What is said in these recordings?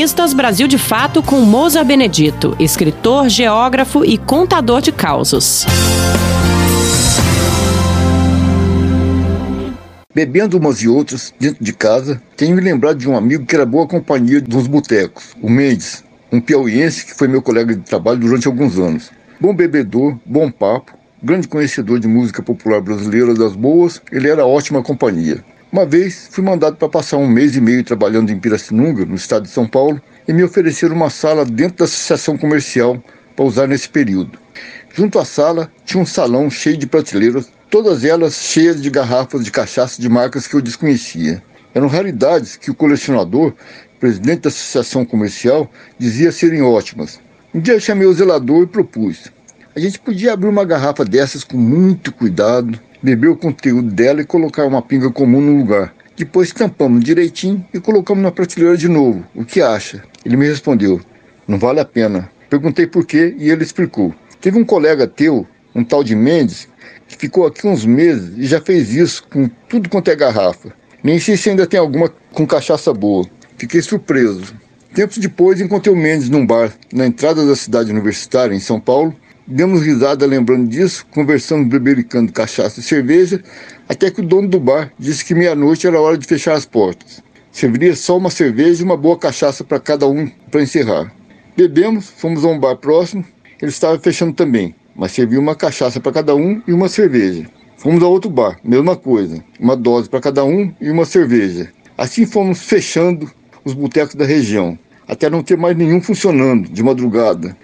Cronistas Brasil de Fato com Moza Benedito, escritor, geógrafo e contador de causos. Bebendo umas e outras dentro de casa, tenho me lembrado de um amigo que era boa companhia dos botecos, o Mendes, um piauiense que foi meu colega de trabalho durante alguns anos. Bom bebedor, bom papo, grande conhecedor de música popular brasileira das boas, ele era ótima companhia. Uma vez fui mandado para passar um mês e meio trabalhando em Pirassununga, no estado de São Paulo, e me ofereceram uma sala dentro da associação comercial para usar nesse período. Junto à sala tinha um salão cheio de prateleiras todas elas cheias de garrafas de cachaça de marcas que eu desconhecia. Eram raridades que o colecionador, presidente da associação comercial, dizia serem ótimas. Um dia chamei o zelador e propus. A gente podia abrir uma garrafa dessas com muito cuidado, beber o conteúdo dela e colocar uma pinga comum no lugar. Depois tampamos direitinho e colocamos na prateleira de novo. O que acha? Ele me respondeu: Não vale a pena. Perguntei por quê e ele explicou. Teve um colega teu, um tal de Mendes, que ficou aqui uns meses e já fez isso com tudo quanto é garrafa. Nem sei se ainda tem alguma com cachaça boa. Fiquei surpreso. Tempos depois encontrei o Mendes num bar na entrada da cidade universitária, em São Paulo. Demos risada lembrando disso, conversando, bebericando cachaça e cerveja, até que o dono do bar disse que meia-noite era hora de fechar as portas. Serviria só uma cerveja e uma boa cachaça para cada um para encerrar. Bebemos, fomos a um bar próximo, ele estava fechando também mas serviu uma cachaça para cada um e uma cerveja. Fomos a outro bar, mesma coisa, uma dose para cada um e uma cerveja. Assim fomos fechando os botecos da região, até não ter mais nenhum funcionando de madrugada.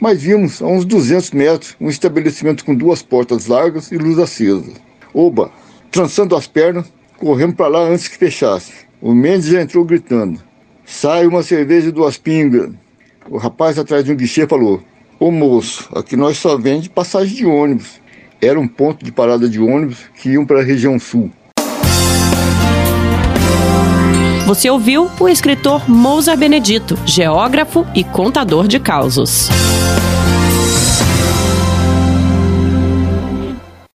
Mas vimos a uns 200 metros um estabelecimento com duas portas largas e luz acesa. Oba, trançando as pernas, corremos para lá antes que fechasse. O Mendes já entrou gritando: Sai uma cerveja e duas pingas. O rapaz atrás de um guichê falou: Ô moço, aqui nós só vende passagem de ônibus. Era um ponto de parada de ônibus que iam para a região sul. Você ouviu o escritor Mousa Benedito, geógrafo e contador de causos.